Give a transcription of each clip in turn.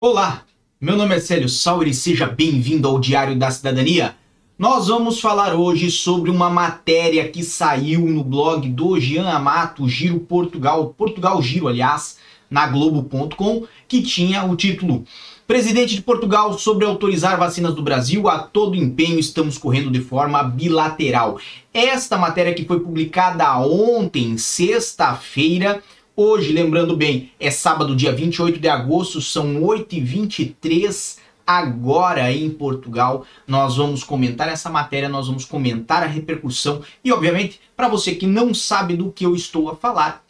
Olá, meu nome é Célio Sauer e seja bem-vindo ao Diário da Cidadania. Nós vamos falar hoje sobre uma matéria que saiu no blog do Jean Amato, Giro Portugal, Portugal Giro, aliás, na Globo.com, que tinha o título Presidente de Portugal sobre autorizar vacinas do Brasil, a todo empenho estamos correndo de forma bilateral. Esta matéria que foi publicada ontem, sexta-feira, Hoje, lembrando bem, é sábado, dia 28 de agosto, são 8h23 agora em Portugal. Nós vamos comentar essa matéria, nós vamos comentar a repercussão e, obviamente, para você que não sabe do que eu estou a falar,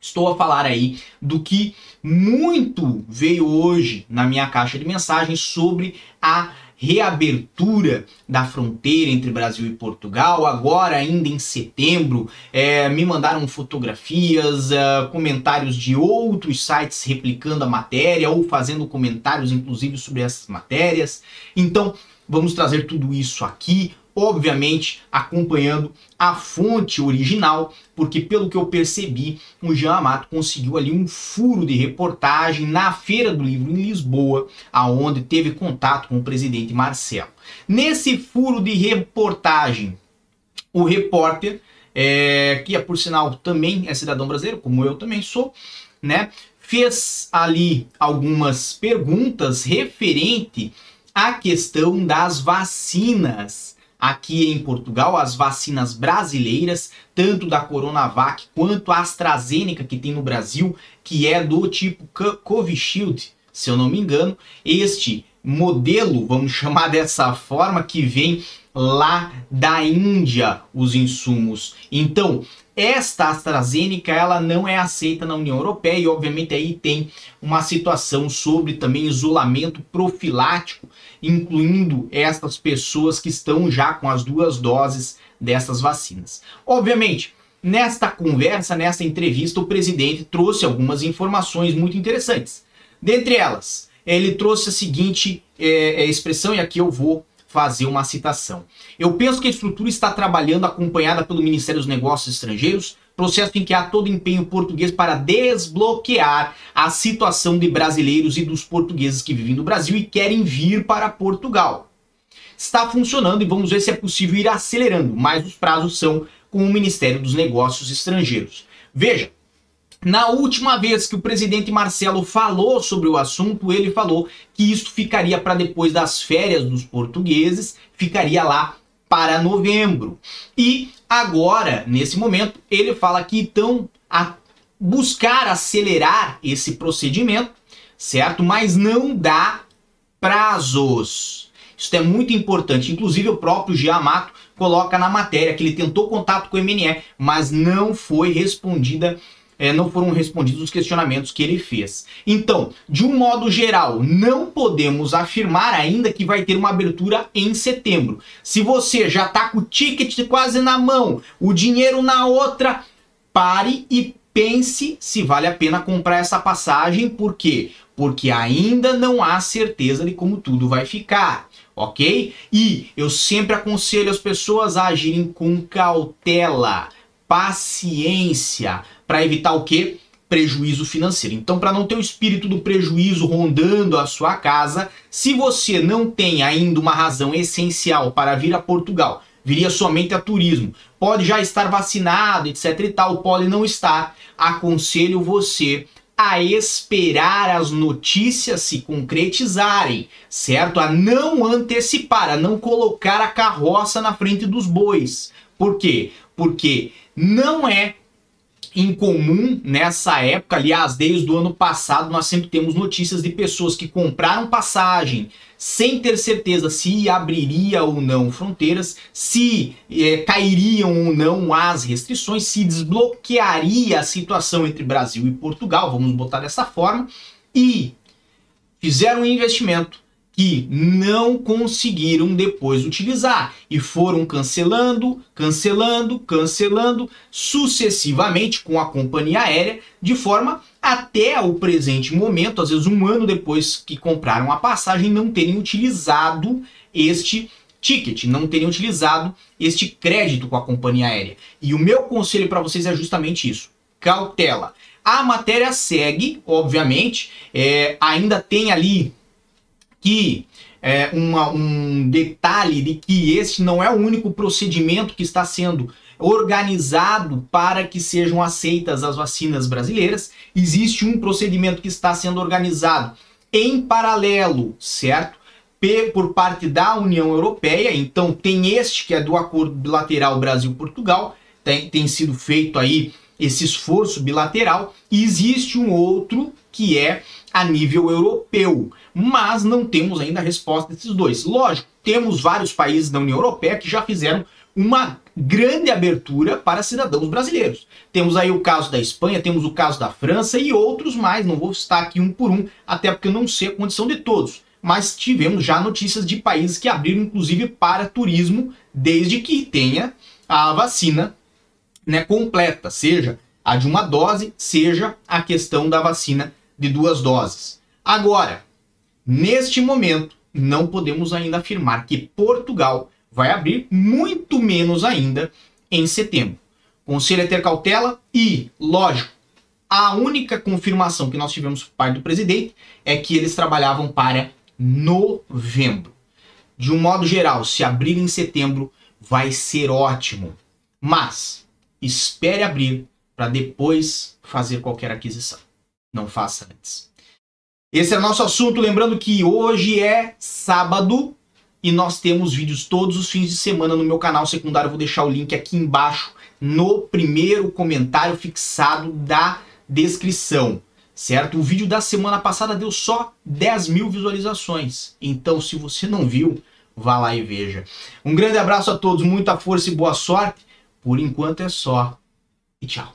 estou a falar aí do que muito veio hoje na minha caixa de mensagens sobre a reabertura da fronteira entre Brasil e Portugal, agora ainda em setembro. É, me mandaram fotografias, uh, comentários de outros sites replicando a matéria ou fazendo comentários, inclusive, sobre essas matérias. Então, vamos trazer tudo isso aqui obviamente acompanhando a fonte original, porque pelo que eu percebi, o Jean Amato conseguiu ali um furo de reportagem na Feira do Livro em Lisboa, aonde teve contato com o presidente Marcelo. Nesse furo de reportagem, o repórter, é, que é por sinal também é cidadão brasileiro, como eu também sou, né, fez ali algumas perguntas referente à questão das vacinas aqui em Portugal, as vacinas brasileiras, tanto da Coronavac quanto a AstraZeneca que tem no Brasil, que é do tipo Covishield, se eu não me engano. Este modelo, vamos chamar dessa forma, que vem lá da Índia os insumos. Então, esta AstraZeneca ela não é aceita na União Europeia e obviamente aí tem uma situação sobre também isolamento profilático, incluindo estas pessoas que estão já com as duas doses dessas vacinas. Obviamente, nesta conversa, nesta entrevista, o presidente trouxe algumas informações muito interessantes. Dentre elas, ele trouxe a seguinte é, expressão, e aqui eu vou fazer uma citação. Eu penso que a estrutura está trabalhando acompanhada pelo Ministério dos Negócios Estrangeiros, processo em que há todo empenho português para desbloquear a situação de brasileiros e dos portugueses que vivem no Brasil e querem vir para Portugal. Está funcionando e vamos ver se é possível ir acelerando, mas os prazos são com o Ministério dos Negócios Estrangeiros. Veja, na última vez que o presidente Marcelo falou sobre o assunto, ele falou que isso ficaria para depois das férias dos portugueses, ficaria lá para novembro. E agora, nesse momento, ele fala que estão a buscar acelerar esse procedimento, certo? Mas não dá prazos. Isso é muito importante. Inclusive, o próprio Giamato coloca na matéria que ele tentou contato com o MNE, mas não foi respondida é, não foram respondidos os questionamentos que ele fez. Então, de um modo geral, não podemos afirmar ainda que vai ter uma abertura em setembro. Se você já está com o ticket quase na mão, o dinheiro na outra, pare e pense se vale a pena comprar essa passagem. Por quê? Porque ainda não há certeza de como tudo vai ficar ok? E eu sempre aconselho as pessoas a agirem com cautela, paciência, para evitar o que? Prejuízo financeiro. Então, para não ter o espírito do prejuízo rondando a sua casa, se você não tem ainda uma razão essencial para vir a Portugal, viria somente a turismo, pode já estar vacinado, etc e tal, pode não estar, aconselho você a esperar as notícias se concretizarem, certo? A não antecipar, a não colocar a carroça na frente dos bois. Por quê? Porque não é incomum nessa época, aliás, desde o ano passado, nós sempre temos notícias de pessoas que compraram passagem sem ter certeza se abriria ou não fronteiras, se é, cairiam ou não as restrições, se desbloquearia a situação entre Brasil e Portugal, vamos botar dessa forma, e fizeram um investimento que não conseguiram depois utilizar e foram cancelando, cancelando, cancelando sucessivamente com a companhia aérea, de forma até o presente momento, às vezes um ano depois que compraram a passagem, não terem utilizado este ticket, não terem utilizado este crédito com a companhia aérea. E o meu conselho para vocês é justamente isso: cautela A matéria segue, obviamente, é, ainda tem ali que é, uma, um detalhe de que esse não é o único procedimento que está sendo organizado para que sejam aceitas as vacinas brasileiras. Existe um procedimento que está sendo organizado em paralelo, certo? Por parte da União Europeia. Então, tem este que é do acordo bilateral Brasil-Portugal, tem, tem sido feito aí esse esforço bilateral, e existe um outro que é a nível europeu, mas não temos ainda a resposta desses dois. Lógico, temos vários países da União Europeia que já fizeram uma grande abertura para cidadãos brasileiros. Temos aí o caso da Espanha, temos o caso da França e outros mais, não vou citar aqui um por um, até porque eu não sei a condição de todos. Mas tivemos já notícias de países que abriram, inclusive, para turismo, desde que tenha a vacina né, completa, seja a de uma dose, seja a questão da vacina de duas doses. Agora, neste momento, não podemos ainda afirmar que Portugal vai abrir, muito menos ainda em setembro. Conselho é ter cautela e, lógico, a única confirmação que nós tivemos por parte do presidente é que eles trabalhavam para novembro. De um modo geral, se abrir em setembro vai ser ótimo, mas espere abrir para depois fazer qualquer aquisição. Não faça antes. Esse é o nosso assunto. Lembrando que hoje é sábado e nós temos vídeos todos os fins de semana no meu canal secundário. Vou deixar o link aqui embaixo no primeiro comentário fixado da descrição. Certo? O vídeo da semana passada deu só 10 mil visualizações. Então, se você não viu, vá lá e veja. Um grande abraço a todos, muita força e boa sorte. Por enquanto é só. E tchau.